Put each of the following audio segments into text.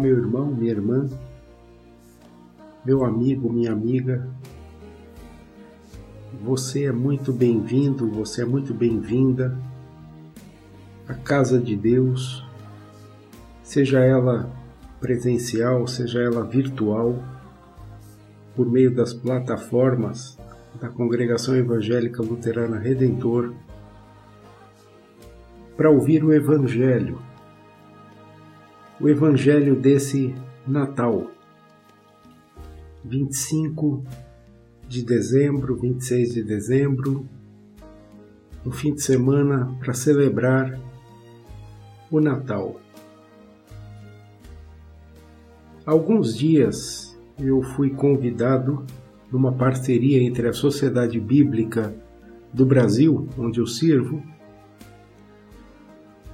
Meu irmão, minha irmã, meu amigo, minha amiga. Você é muito bem-vindo, você é muito bem-vinda à casa de Deus, seja ela presencial, seja ela virtual, por meio das plataformas da Congregação Evangélica Luterana Redentor, para ouvir o Evangelho o Evangelho desse Natal, 25 de dezembro, 26 de dezembro, um fim de semana para celebrar o Natal. Há alguns dias eu fui convidado numa parceria entre a Sociedade Bíblica do Brasil, onde eu sirvo,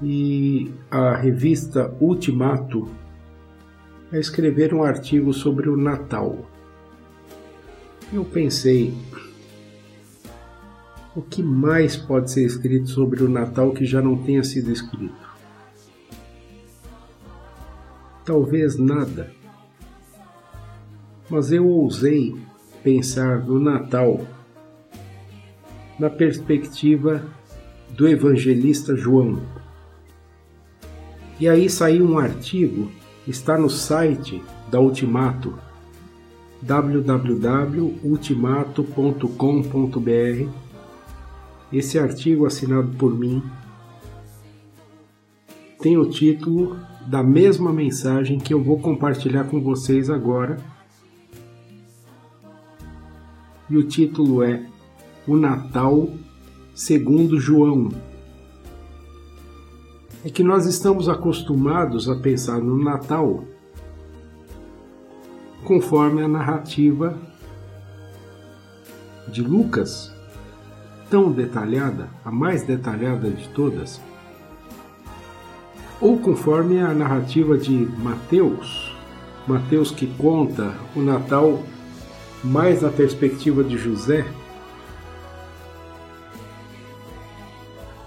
e a revista Ultimato a escrever um artigo sobre o Natal. Eu pensei, o que mais pode ser escrito sobre o Natal que já não tenha sido escrito? Talvez nada. Mas eu ousei pensar no Natal na perspectiva do evangelista João. E aí saiu um artigo, está no site da Ultimato, www.ultimato.com.br. Esse artigo assinado por mim tem o título da mesma mensagem que eu vou compartilhar com vocês agora. E o título é O Natal segundo João, é que nós estamos acostumados a pensar no Natal conforme a narrativa de Lucas, tão detalhada, a mais detalhada de todas, ou conforme a narrativa de Mateus, Mateus que conta o Natal mais na perspectiva de José,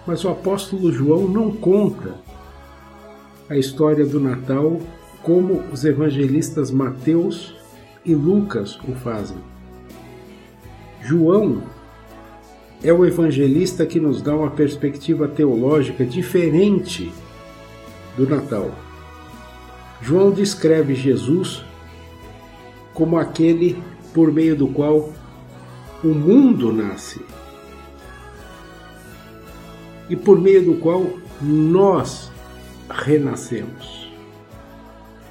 Mas o apóstolo João não conta a história do Natal como os evangelistas Mateus e Lucas o fazem. João é o evangelista que nos dá uma perspectiva teológica diferente do Natal. João descreve Jesus como aquele por meio do qual o mundo nasce e por meio do qual nós renascemos.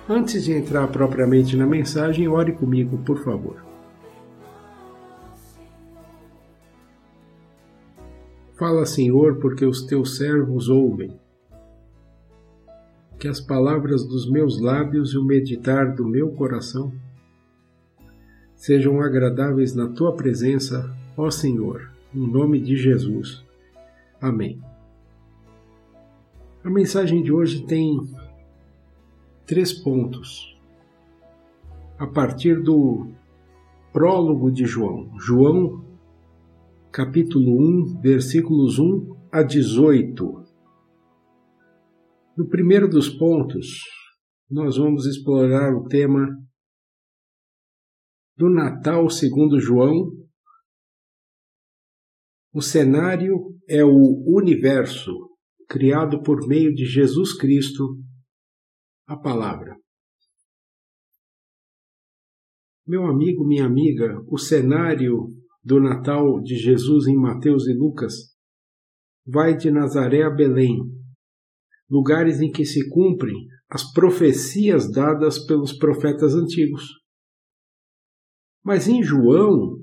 Antes de entrar propriamente na mensagem, ore comigo, por favor. Fala, Senhor, porque os teus servos ouvem. Que as palavras dos meus lábios e o meditar do meu coração sejam agradáveis na tua presença, ó Senhor, em nome de Jesus. Amém. A mensagem de hoje tem três pontos. A partir do prólogo de João, João, capítulo 1, versículos 1 a 18. No primeiro dos pontos, nós vamos explorar o tema do Natal segundo João. O cenário é o universo criado por meio de Jesus Cristo, a Palavra. Meu amigo, minha amiga, o cenário do Natal de Jesus em Mateus e Lucas vai de Nazaré a Belém, lugares em que se cumprem as profecias dadas pelos profetas antigos. Mas em João,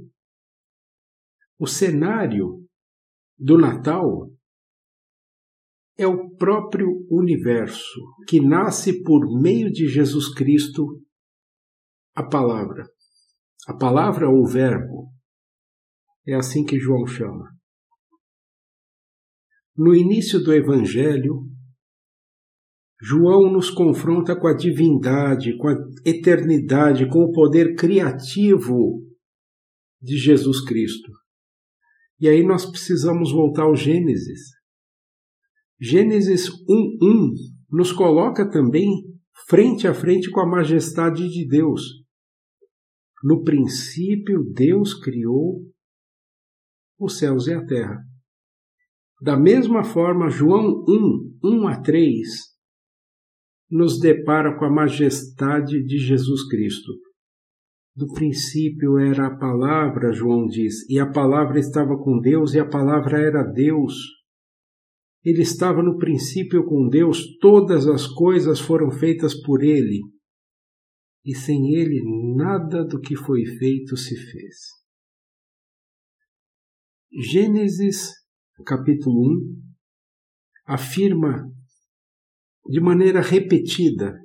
o cenário do Natal é o próprio universo que nasce por meio de Jesus Cristo, a palavra. A palavra ou verbo. É assim que João chama. No início do Evangelho, João nos confronta com a divindade, com a eternidade, com o poder criativo de Jesus Cristo. E aí nós precisamos voltar ao Gênesis Gênesis 1:1 nos coloca também frente a frente com a majestade de Deus. No princípio, Deus criou os céus e a terra. Da mesma forma, João 1, 1 a 3, nos depara com a majestade de Jesus Cristo. Do princípio era a palavra, João diz, e a palavra estava com Deus e a palavra era Deus. Ele estava no princípio com Deus, todas as coisas foram feitas por ele, e sem ele nada do que foi feito se fez. Gênesis capítulo 1 afirma de maneira repetida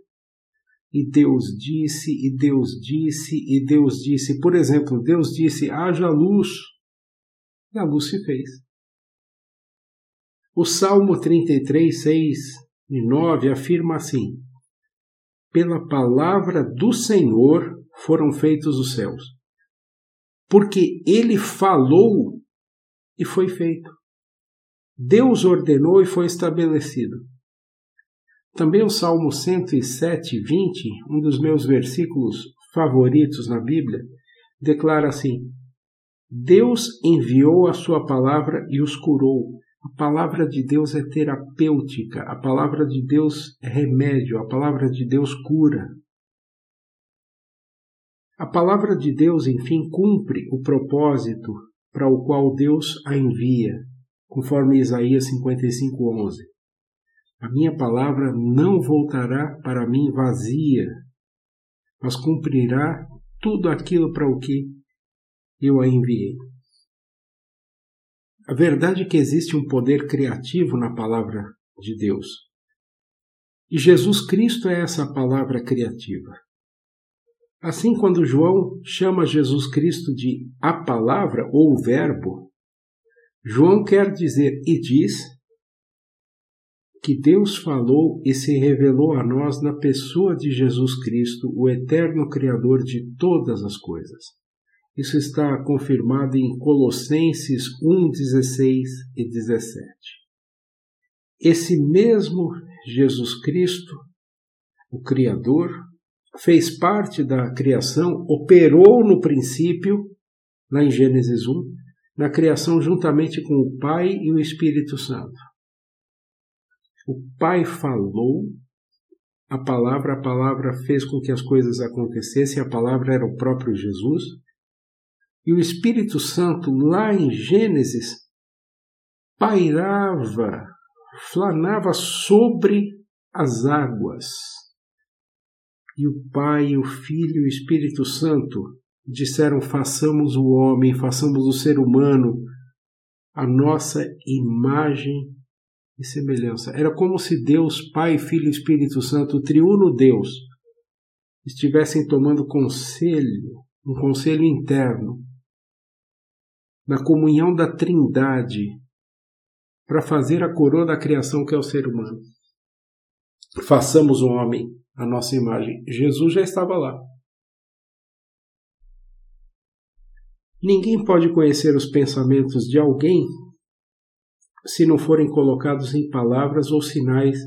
e Deus disse, e Deus disse, e Deus disse. Por exemplo, Deus disse: haja luz, e a luz se fez. O Salmo 33, 6 e 9 afirma assim: Pela palavra do Senhor foram feitos os céus, porque ele falou e foi feito. Deus ordenou e foi estabelecido. Também o Salmo 107, 20, um dos meus versículos favoritos na Bíblia, declara assim: Deus enviou a sua palavra e os curou a palavra de Deus é terapêutica, a palavra de Deus é remédio, a palavra de Deus cura. A palavra de Deus, enfim, cumpre o propósito para o qual Deus a envia, conforme Isaías 55:11. A minha palavra não voltará para mim vazia, mas cumprirá tudo aquilo para o que eu a enviei. A verdade é que existe um poder criativo na palavra de Deus. E Jesus Cristo é essa palavra criativa. Assim, quando João chama Jesus Cristo de a palavra ou o verbo, João quer dizer e diz que Deus falou e se revelou a nós na pessoa de Jesus Cristo, o eterno Criador de todas as coisas. Isso está confirmado em Colossenses 1, 16 e 17. Esse mesmo Jesus Cristo, o Criador, fez parte da criação, operou no princípio, lá em Gênesis 1, na criação juntamente com o Pai e o Espírito Santo. O Pai falou, a palavra, a palavra fez com que as coisas acontecessem, a palavra era o próprio Jesus, e o Espírito Santo, lá em Gênesis, pairava, flanava sobre as águas. E o Pai, o Filho e o Espírito Santo disseram: façamos o homem, façamos o ser humano, a nossa imagem e semelhança. Era como se Deus, Pai, Filho e Espírito Santo, o triuno Deus, estivessem tomando conselho, um conselho interno na comunhão da Trindade para fazer a coroa da criação que é o ser humano. Façamos o homem a nossa imagem. Jesus já estava lá. Ninguém pode conhecer os pensamentos de alguém se não forem colocados em palavras ou sinais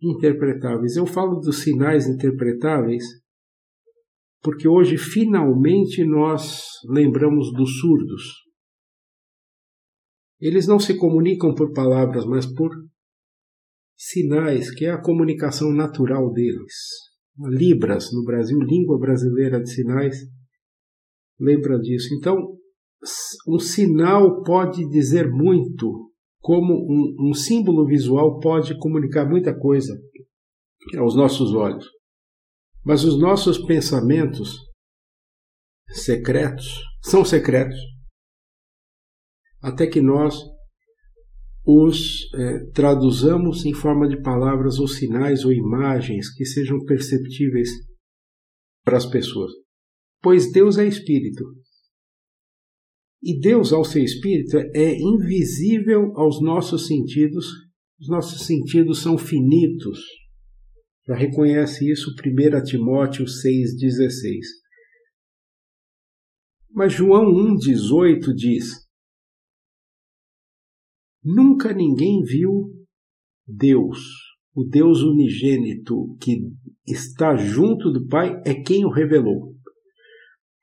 interpretáveis. Eu falo dos sinais interpretáveis porque hoje finalmente nós lembramos dos surdos. Eles não se comunicam por palavras, mas por sinais, que é a comunicação natural deles. Libras, no Brasil, língua brasileira de sinais, lembra disso. Então, um sinal pode dizer muito, como um, um símbolo visual pode comunicar muita coisa aos nossos olhos. Mas os nossos pensamentos secretos são secretos até que nós os é, traduzamos em forma de palavras ou sinais ou imagens que sejam perceptíveis para as pessoas. Pois Deus é espírito. E Deus, ao ser espírito, é invisível aos nossos sentidos. Os nossos sentidos são finitos, já reconhece isso 1 Timóteo 6,16. Mas João 1,18 diz: Nunca ninguém viu Deus, o Deus unigênito que está junto do Pai é quem o revelou.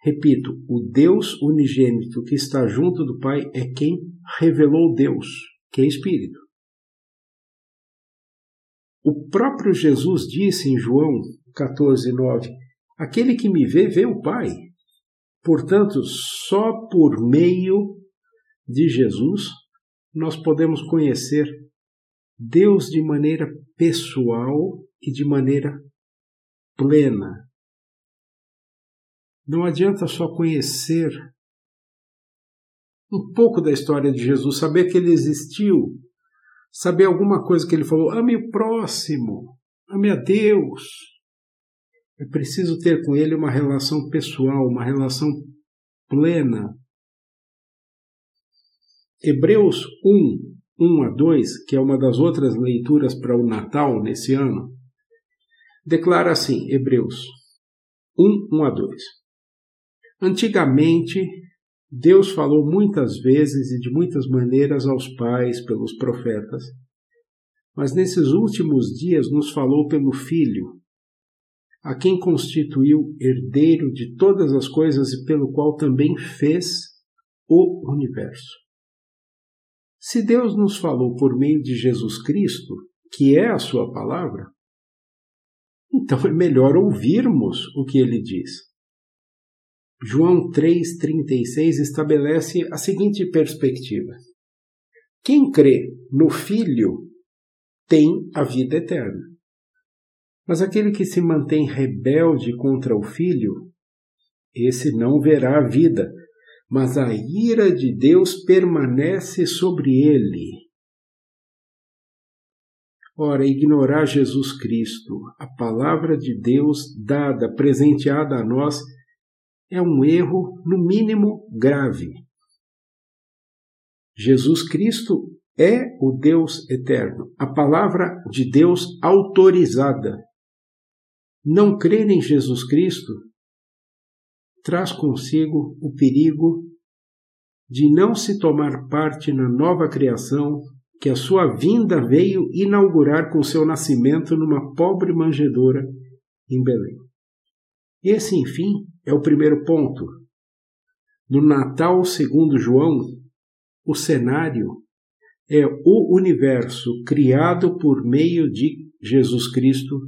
Repito, o Deus unigênito que está junto do Pai é quem revelou Deus, que é Espírito. O próprio Jesus disse em João 14, 9: Aquele que me vê, vê o Pai. Portanto, só por meio de Jesus nós podemos conhecer Deus de maneira pessoal e de maneira plena. Não adianta só conhecer um pouco da história de Jesus, saber que ele existiu, saber alguma coisa que ele falou, ame o próximo, ame a Deus. É preciso ter com ele uma relação pessoal, uma relação plena. Hebreus 1, 1 a 2, que é uma das outras leituras para o Natal nesse ano, declara assim: Hebreus 1, 1 a 2. Antigamente, Deus falou muitas vezes e de muitas maneiras aos pais pelos profetas, mas nesses últimos dias nos falou pelo Filho, a quem constituiu herdeiro de todas as coisas e pelo qual também fez o universo. Se Deus nos falou por meio de Jesus Cristo, que é a Sua palavra, então é melhor ouvirmos o que ele diz. João 3,36 estabelece a seguinte perspectiva: Quem crê no Filho tem a vida eterna. Mas aquele que se mantém rebelde contra o Filho, esse não verá a vida, mas a ira de Deus permanece sobre ele. Ora, ignorar Jesus Cristo, a palavra de Deus dada, presenteada a nós, é um erro, no mínimo, grave. Jesus Cristo é o Deus eterno, a palavra de Deus autorizada. Não crer em Jesus Cristo traz consigo o perigo de não se tomar parte na nova criação que a sua vinda veio inaugurar com seu nascimento numa pobre manjedoura em Belém. Esse, enfim, é o primeiro ponto. No Natal, segundo João, o cenário é o universo criado por meio de Jesus Cristo,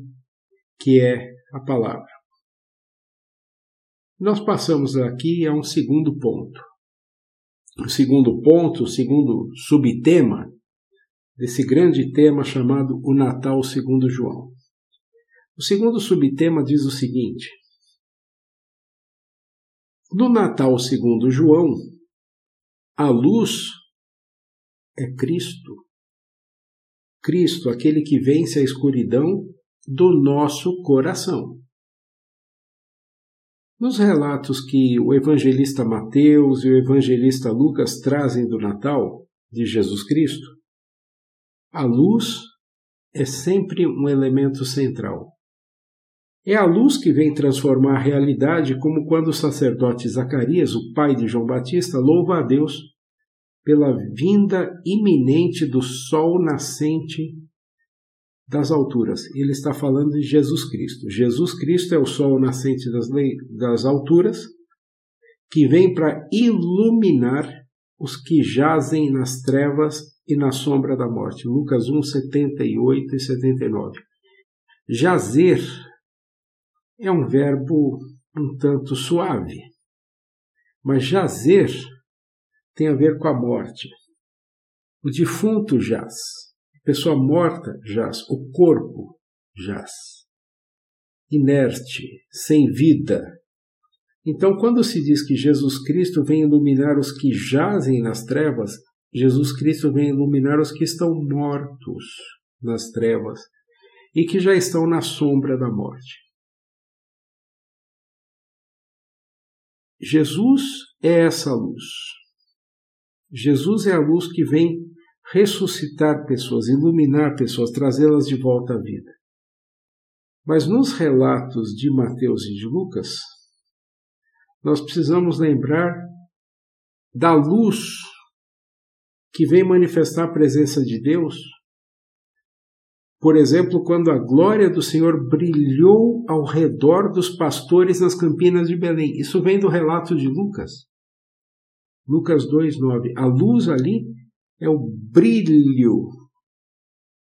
que é a palavra. Nós passamos aqui a um segundo ponto. O segundo ponto, o segundo subtema desse grande tema chamado O Natal segundo João. O segundo subtema diz o seguinte: No Natal segundo João, a luz é Cristo. Cristo, aquele que vence a escuridão do nosso coração. Nos relatos que o evangelista Mateus e o evangelista Lucas trazem do Natal de Jesus Cristo, a luz é sempre um elemento central. É a luz que vem transformar a realidade, como quando o sacerdote Zacarias, o pai de João Batista, louva a Deus pela vinda iminente do sol nascente das alturas. Ele está falando de Jesus Cristo. Jesus Cristo é o sol nascente das, das alturas, que vem para iluminar os que jazem nas trevas e na sombra da morte. Lucas 1, 78 e 79. Jazer é um verbo um tanto suave, mas jazer tem a ver com a morte. O defunto jaz pessoa morta jaz, o corpo jaz, inerte, sem vida. Então, quando se diz que Jesus Cristo vem iluminar os que jazem nas trevas, Jesus Cristo vem iluminar os que estão mortos nas trevas e que já estão na sombra da morte. Jesus é essa luz. Jesus é a luz que vem ressuscitar pessoas, iluminar pessoas, trazê-las de volta à vida. Mas nos relatos de Mateus e de Lucas, nós precisamos lembrar da luz que vem manifestar a presença de Deus Por exemplo, quando a glória do Senhor brilhou ao redor dos pastores nas campinas de Belém. Isso vem do relato de Lucas. Lucas 2:9. A luz ali é o brilho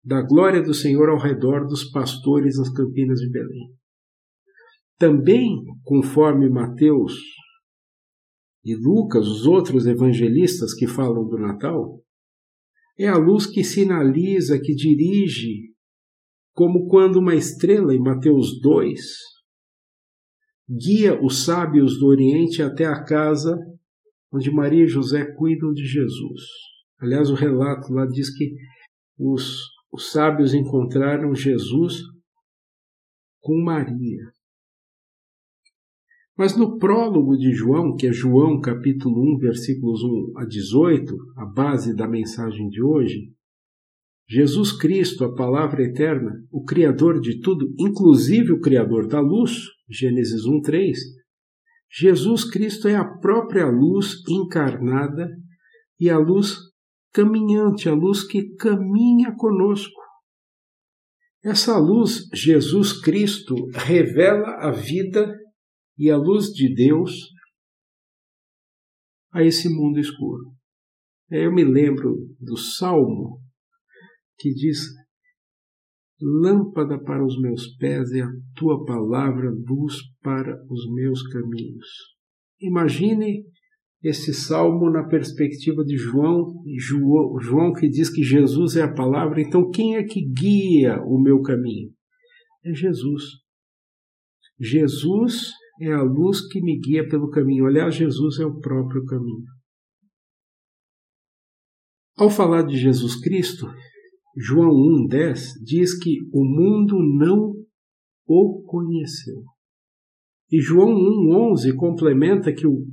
da glória do Senhor ao redor dos pastores nas campinas de Belém. Também, conforme Mateus e Lucas, os outros evangelistas que falam do Natal, é a luz que sinaliza, que dirige, como quando uma estrela em Mateus 2 guia os sábios do Oriente até a casa onde Maria e José cuidam de Jesus. Aliás, o relato lá diz que os, os sábios encontraram Jesus com Maria. Mas no prólogo de João, que é João capítulo 1, versículos 1 a 18, a base da mensagem de hoje, Jesus Cristo, a palavra eterna, o Criador de tudo, inclusive o Criador da luz, Gênesis 1, 3, Jesus Cristo é a própria luz encarnada e a luz caminhante, a luz que caminha conosco. Essa luz, Jesus Cristo, revela a vida e a luz de Deus a esse mundo escuro. Eu me lembro do Salmo que diz: Lâmpada para os meus pés é a tua palavra, luz para os meus caminhos. Imagine esse salmo na perspectiva de João, João, que diz que Jesus é a palavra, então quem é que guia o meu caminho? É Jesus. Jesus é a luz que me guia pelo caminho. Aliás, Jesus é o próprio caminho. Ao falar de Jesus Cristo, João 1,10 diz que o mundo não o conheceu. E João 1,11 complementa que, o,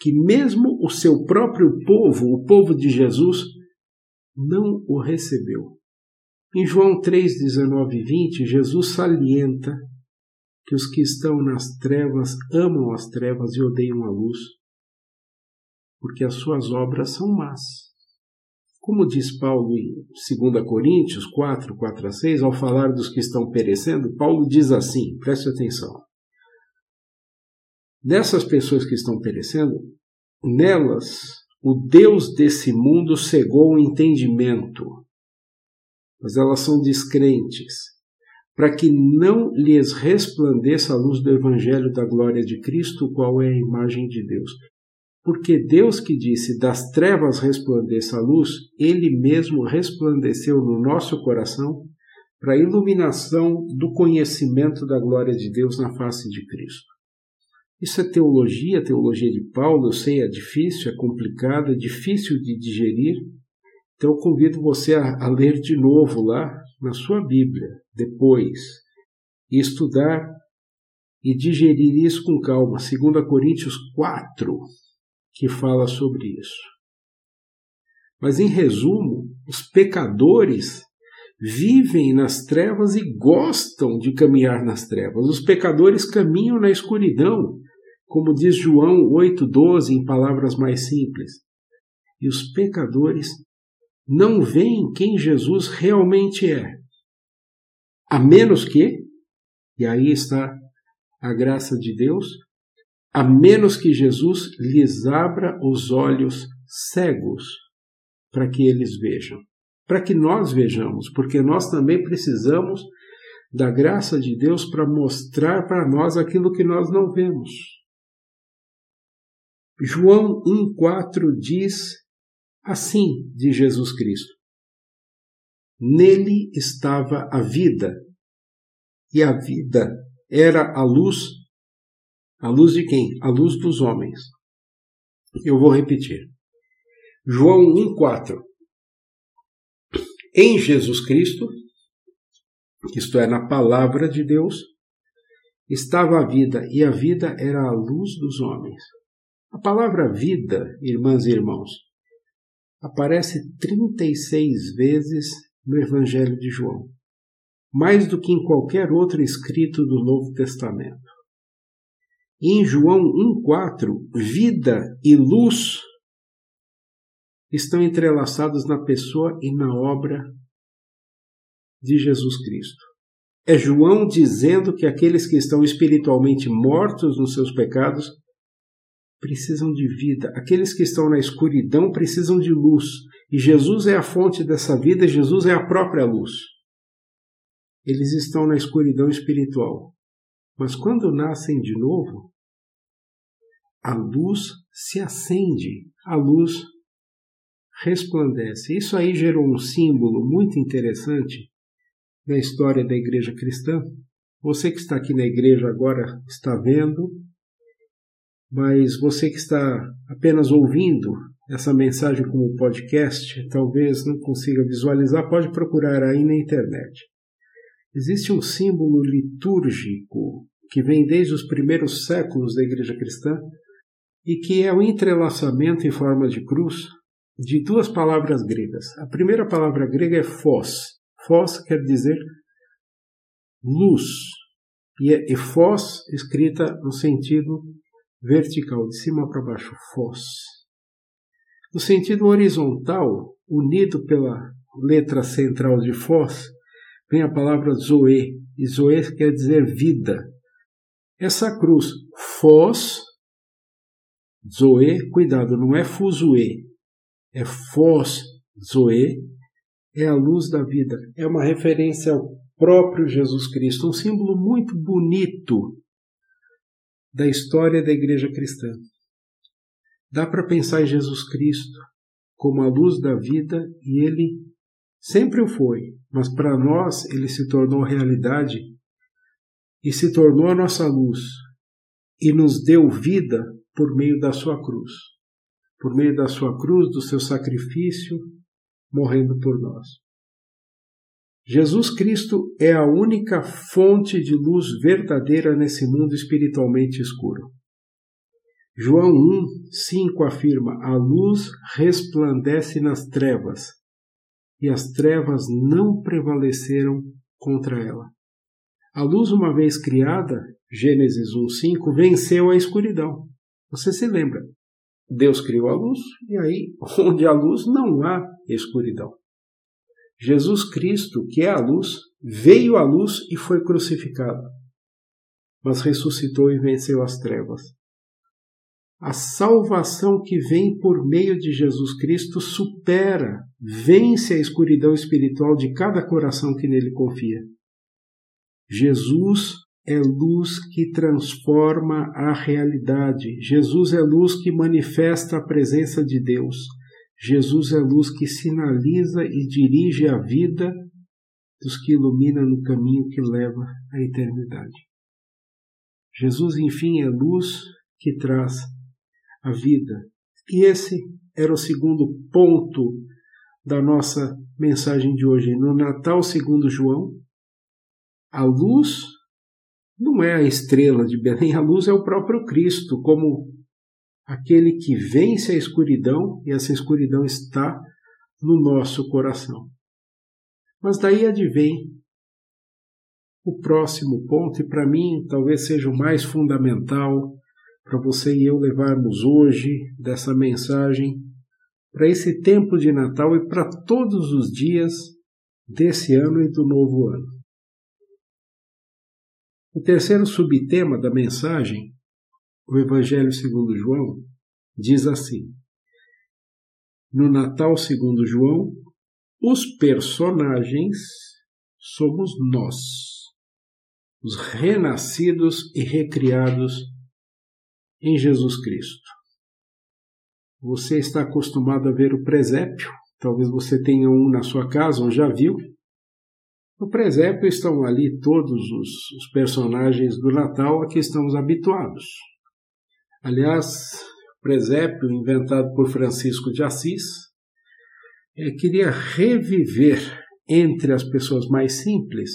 que mesmo o seu próprio povo, o povo de Jesus, não o recebeu. Em João 3, 19 e 20, Jesus salienta que os que estão nas trevas amam as trevas e odeiam a luz, porque as suas obras são más. Como diz Paulo em 2 Coríntios 4, 4 a 6, ao falar dos que estão perecendo, Paulo diz assim: preste atenção. Dessas pessoas que estão perecendo, nelas o Deus desse mundo cegou o entendimento, mas elas são descrentes, para que não lhes resplandeça a luz do Evangelho da glória de Cristo, qual é a imagem de Deus. Porque Deus que disse: Das trevas resplandeça a luz, Ele mesmo resplandeceu no nosso coração para a iluminação do conhecimento da glória de Deus na face de Cristo. Isso é teologia, teologia de Paulo, eu sei, é difícil, é complicado, é difícil de digerir. Então eu convido você a, a ler de novo lá na sua Bíblia, depois, e estudar e digerir isso com calma. 2 Coríntios 4, que fala sobre isso. Mas, em resumo, os pecadores vivem nas trevas e gostam de caminhar nas trevas. Os pecadores caminham na escuridão, como diz João 8,12 em palavras mais simples. E os pecadores não veem quem Jesus realmente é. A menos que, e aí está a graça de Deus, a menos que Jesus lhes abra os olhos cegos para que eles vejam, para que nós vejamos, porque nós também precisamos da graça de Deus para mostrar para nós aquilo que nós não vemos. João 1,4 diz assim de Jesus Cristo: Nele estava a vida, e a vida era a luz a luz de quem? A luz dos homens. Eu vou repetir. João 1,4. Em Jesus Cristo, isto é, na palavra de Deus, estava a vida, e a vida era a luz dos homens. A palavra vida, irmãs e irmãos, aparece 36 vezes no Evangelho de João, mais do que em qualquer outro escrito do Novo Testamento. Em João 1,4, vida e luz estão entrelaçados na pessoa e na obra de Jesus Cristo. É João dizendo que aqueles que estão espiritualmente mortos nos seus pecados precisam de vida. Aqueles que estão na escuridão precisam de luz. E Jesus é a fonte dessa vida, Jesus é a própria luz. Eles estão na escuridão espiritual. Mas quando nascem de novo, a luz se acende, a luz resplandece. Isso aí gerou um símbolo muito interessante na história da igreja cristã. Você que está aqui na igreja agora está vendo, mas você que está apenas ouvindo essa mensagem como podcast, talvez não consiga visualizar, pode procurar aí na internet. Existe um símbolo litúrgico que vem desde os primeiros séculos da igreja cristã e que é o entrelaçamento em forma de cruz de duas palavras gregas. A primeira palavra grega é fós. Fós quer dizer luz. E é fós escrita no sentido vertical, de cima para baixo, fós. No sentido horizontal, unido pela letra central de fós, vem a palavra zoe, e zoe quer dizer vida. Essa cruz, fós, zoe, cuidado, não é fuzue, é fós, zoe, é a luz da vida. É uma referência ao próprio Jesus Cristo, um símbolo muito bonito da história da igreja cristã. Dá para pensar em Jesus Cristo como a luz da vida e ele sempre o foi, mas para nós ele se tornou realidade e se tornou a nossa luz e nos deu vida por meio da sua cruz, por meio da sua cruz, do seu sacrifício, morrendo por nós. Jesus Cristo é a única fonte de luz verdadeira nesse mundo espiritualmente escuro. João 1, 5 afirma: A luz resplandece nas trevas, e as trevas não prevaleceram contra ela. A luz, uma vez criada, Gênesis 1, 5, venceu a escuridão. Você se lembra? Deus criou a luz, e aí, onde há luz, não há escuridão. Jesus Cristo, que é a luz, veio à luz e foi crucificado, mas ressuscitou e venceu as trevas. A salvação que vem por meio de Jesus Cristo supera, vence a escuridão espiritual de cada coração que nele confia. Jesus é luz que transforma a realidade. Jesus é luz que manifesta a presença de Deus. Jesus é luz que sinaliza e dirige a vida dos que ilumina no caminho que leva à eternidade. Jesus, enfim, é luz que traz a vida. E esse era o segundo ponto da nossa mensagem de hoje. No Natal, segundo João, a luz não é a estrela de Belém, a luz é o próprio Cristo, como aquele que vence a escuridão, e essa escuridão está no nosso coração. Mas daí advém o próximo ponto, e para mim talvez seja o mais fundamental para você e eu levarmos hoje dessa mensagem para esse tempo de Natal e para todos os dias desse ano e do novo ano. O terceiro subtema da mensagem o Evangelho segundo João diz assim: No Natal segundo João, os personagens somos nós, os renascidos e recriados em Jesus Cristo. Você está acostumado a ver o presépio, talvez você tenha um na sua casa ou já viu. No presépio estão ali todos os, os personagens do Natal a que estamos habituados. Aliás, o presépio inventado por Francisco de Assis ele queria reviver entre as pessoas mais simples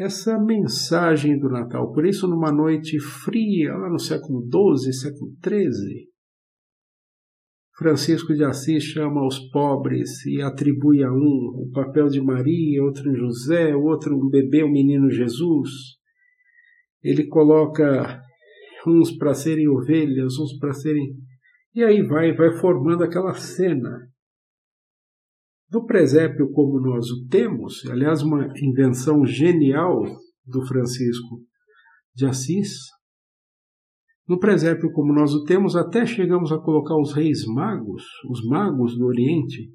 essa mensagem do Natal. Por isso, numa noite fria, lá no século XII, século XIII, Francisco de Assis chama os pobres e atribui a um o papel de Maria, outro José, outro um bebê, o menino Jesus. Ele coloca uns para serem ovelhas, uns para serem. E aí vai, vai formando aquela cena. No presépio como nós o temos, aliás, uma invenção genial do Francisco de Assis, no presépio como nós o temos, até chegamos a colocar os reis magos, os magos do Oriente,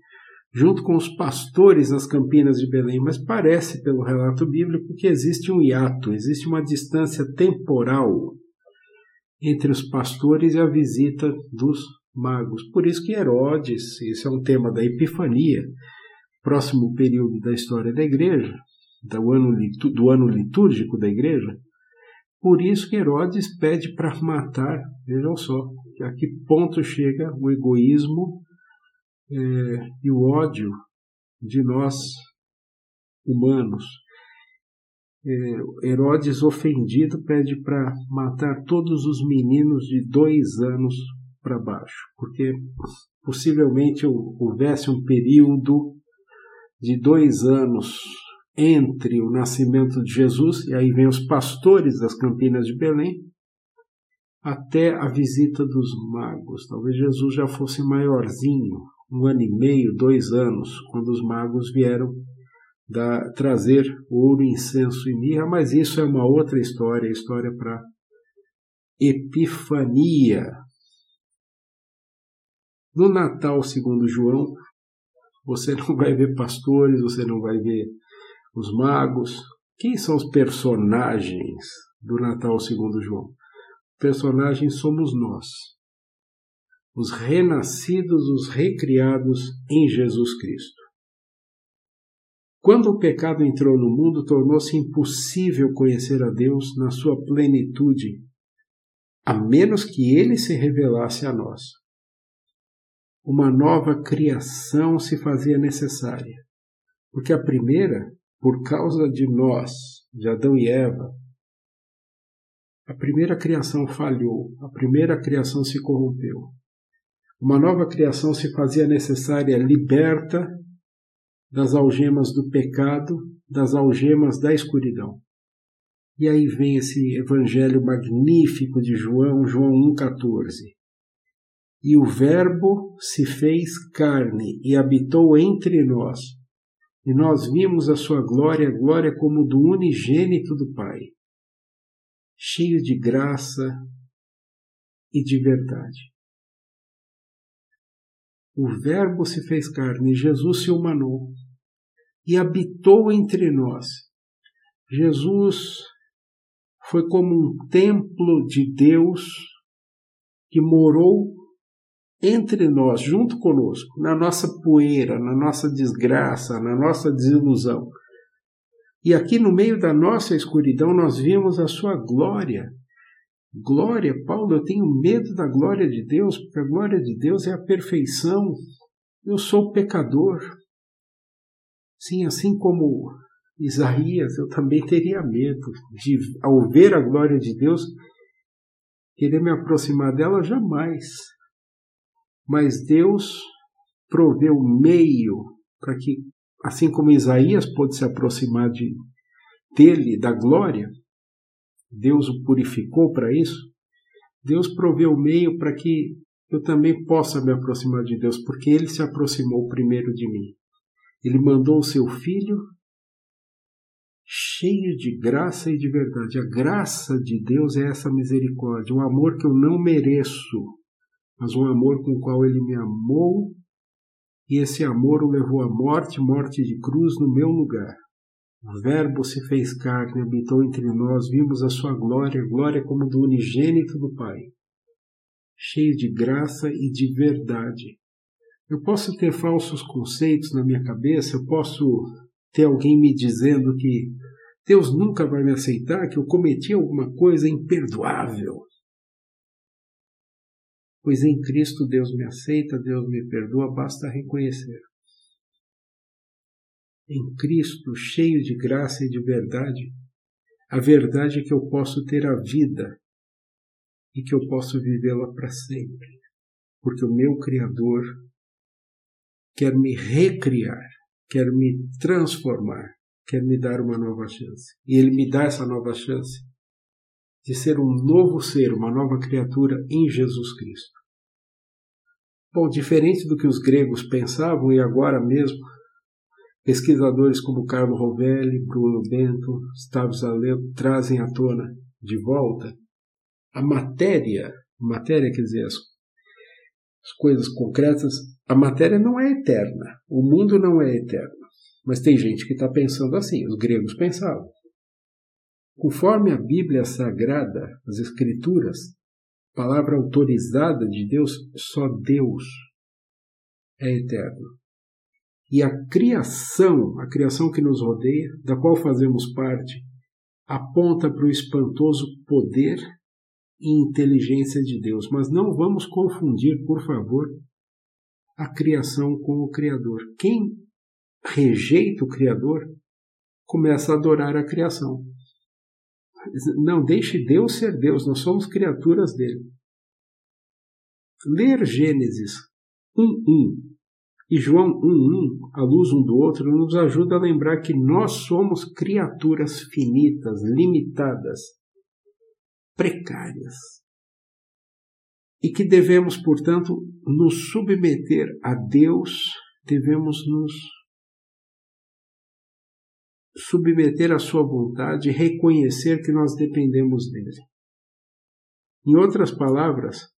junto com os pastores nas campinas de Belém, mas parece, pelo relato bíblico, que existe um hiato, existe uma distância temporal entre os pastores e a visita dos magos. Por isso que Herodes, isso é um tema da Epifania, próximo período da história da igreja, do ano, do ano litúrgico da igreja, por isso que Herodes pede para matar, vejam só, a que ponto chega o egoísmo é, e o ódio de nós humanos. É, Herodes, ofendido, pede para matar todos os meninos de dois anos para baixo, porque possivelmente houvesse um período de dois anos entre o nascimento de Jesus, e aí vem os pastores das campinas de Belém, até a visita dos magos. Talvez Jesus já fosse maiorzinho, um ano e meio, dois anos, quando os magos vieram da, trazer ouro, incenso e mirra, mas isso é uma outra história, história para Epifania. No Natal, segundo João, você não vai ver pastores, você não vai ver os magos. Quem são os personagens do Natal segundo João? Personagens somos nós, os renascidos, os recriados em Jesus Cristo. Quando o pecado entrou no mundo, tornou-se impossível conhecer a Deus na sua plenitude, a menos que ele se revelasse a nós. Uma nova criação se fazia necessária, porque a primeira por causa de nós, de Adão e Eva, a primeira criação falhou, a primeira criação se corrompeu. Uma nova criação se fazia necessária, liberta das algemas do pecado, das algemas da escuridão. E aí vem esse evangelho magnífico de João, João 1,14. E o Verbo se fez carne e habitou entre nós e nós vimos a sua glória, glória como do unigênito do Pai, cheio de graça e de verdade. O Verbo se fez carne, Jesus se humanou e habitou entre nós. Jesus foi como um templo de Deus que morou entre nós, junto conosco, na nossa poeira, na nossa desgraça, na nossa desilusão. E aqui no meio da nossa escuridão nós vimos a sua glória. Glória, Paulo, eu tenho medo da glória de Deus, porque a glória de Deus é a perfeição. Eu sou pecador. Sim, assim como Isaías, eu também teria medo de, ao ver a glória de Deus, querer me aproximar dela jamais mas Deus proveu meio para que, assim como Isaías pôde se aproximar de, dele, da glória, Deus o purificou para isso, Deus proveu meio para que eu também possa me aproximar de Deus, porque ele se aproximou primeiro de mim. Ele mandou o seu filho cheio de graça e de verdade. A graça de Deus é essa misericórdia, o amor que eu não mereço, mas um amor com o qual ele me amou, e esse amor o levou à morte, morte de cruz no meu lugar. O Verbo se fez carne, habitou entre nós, vimos a sua glória, glória como do unigênito do Pai, cheio de graça e de verdade. Eu posso ter falsos conceitos na minha cabeça, eu posso ter alguém me dizendo que Deus nunca vai me aceitar, que eu cometi alguma coisa imperdoável pois em Cristo Deus me aceita, Deus me perdoa, basta reconhecer. Em Cristo, cheio de graça e de verdade, a verdade é que eu posso ter a vida e que eu posso vivê-la para sempre, porque o meu Criador quer me recriar, quer me transformar, quer me dar uma nova chance. E Ele me dá essa nova chance de ser um novo ser, uma nova criatura em Jesus Cristo. Bom, diferente do que os gregos pensavam, e agora mesmo Pesquisadores como Carlo Rovelli, Bruno Bento, Gustavo Zaleu trazem à tona de volta a matéria, matéria quer dizer as, as coisas concretas, a matéria não é eterna, o mundo não é eterno. Mas tem gente que está pensando assim, os gregos pensavam. Conforme a Bíblia Sagrada, as Escrituras, palavra autorizada de Deus, só Deus é eterno. E a criação, a criação que nos rodeia, da qual fazemos parte, aponta para o espantoso poder e inteligência de Deus. Mas não vamos confundir, por favor, a criação com o Criador. Quem rejeita o Criador começa a adorar a criação. Não, deixe Deus ser Deus, nós somos criaturas dele. Ler Gênesis 1.1 e João 1.1, à luz um do outro, nos ajuda a lembrar que nós somos criaturas finitas, limitadas, precárias. E que devemos, portanto, nos submeter a Deus, devemos nos submeter à Sua vontade e reconhecer que nós dependemos dele. Em outras palavras,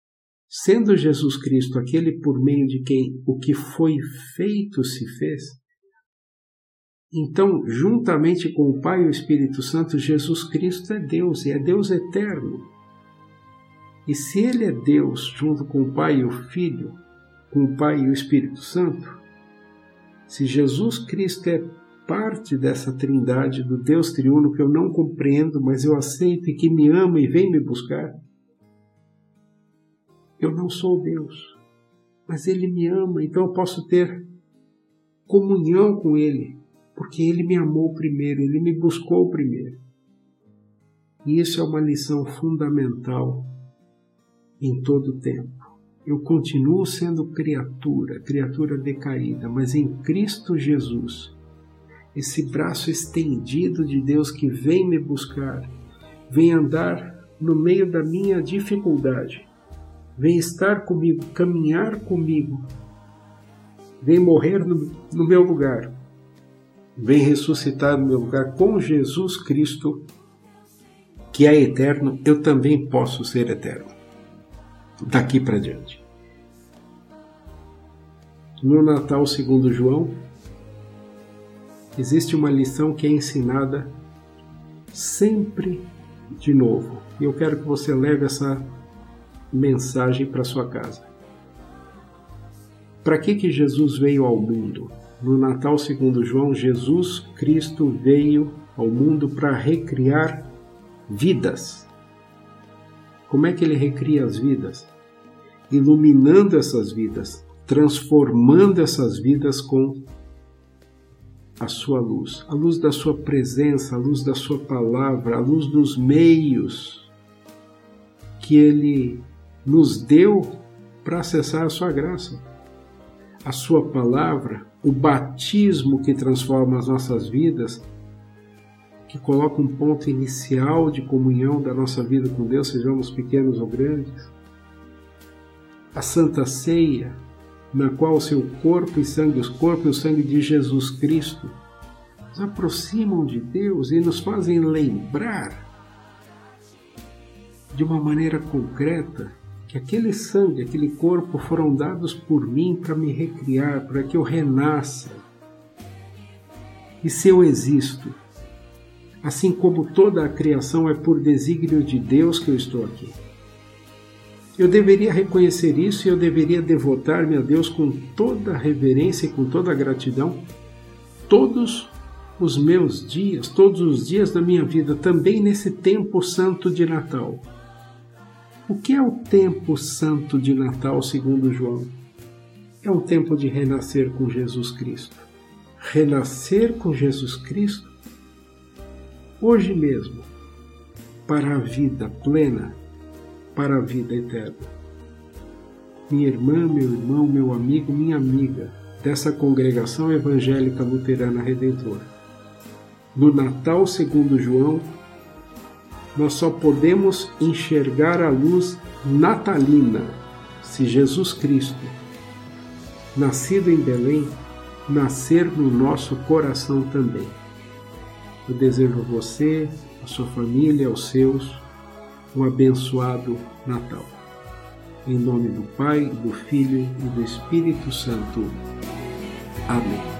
Sendo Jesus Cristo aquele por meio de quem o que foi feito se fez, então, juntamente com o Pai e o Espírito Santo, Jesus Cristo é Deus e é Deus eterno. E se Ele é Deus, junto com o Pai e o Filho, com o Pai e o Espírito Santo, se Jesus Cristo é parte dessa trindade do Deus triuno que eu não compreendo, mas eu aceito e que me ama e vem me buscar, eu não sou Deus, mas Ele me ama, então eu posso ter comunhão com Ele, porque Ele me amou primeiro, Ele me buscou primeiro. E isso é uma lição fundamental em todo o tempo. Eu continuo sendo criatura, criatura decaída, mas em Cristo Jesus, esse braço estendido de Deus que vem me buscar, vem andar no meio da minha dificuldade, vem estar comigo, caminhar comigo, vem morrer no, no meu lugar, vem ressuscitar no meu lugar com Jesus Cristo, que é eterno, eu também posso ser eterno. Daqui para diante. No Natal segundo João, existe uma lição que é ensinada sempre de novo. E eu quero que você leve essa mensagem para sua casa. Para que que Jesus veio ao mundo? No Natal, segundo João, Jesus Cristo veio ao mundo para recriar vidas. Como é que ele recria as vidas? Iluminando essas vidas, transformando essas vidas com a sua luz, a luz da sua presença, a luz da sua palavra, a luz dos meios que ele nos deu para acessar a sua graça. A sua palavra, o batismo que transforma as nossas vidas, que coloca um ponto inicial de comunhão da nossa vida com Deus, sejamos pequenos ou grandes. A Santa Ceia, na qual o seu corpo e sangue, os corpo e o sangue de Jesus Cristo, nos aproximam de Deus e nos fazem lembrar de uma maneira concreta que aquele sangue, aquele corpo foram dados por mim para me recriar, para que eu renasça. E se eu existo, assim como toda a criação é por desígnio de Deus que eu estou aqui. Eu deveria reconhecer isso e eu deveria devotar-me a Deus com toda reverência e com toda gratidão todos os meus dias, todos os dias da minha vida, também nesse tempo santo de Natal. O que é o tempo santo de Natal, segundo João? É um tempo de renascer com Jesus Cristo. Renascer com Jesus Cristo hoje mesmo, para a vida plena, para a vida eterna. Minha irmã, meu irmão, meu amigo, minha amiga dessa congregação evangélica luterana redentora. No Natal, segundo João, nós só podemos enxergar a luz natalina se Jesus Cristo, nascido em Belém, nascer no nosso coração também. Eu desejo a você, a sua família, aos seus, um abençoado Natal. Em nome do Pai, do Filho e do Espírito Santo. Amém.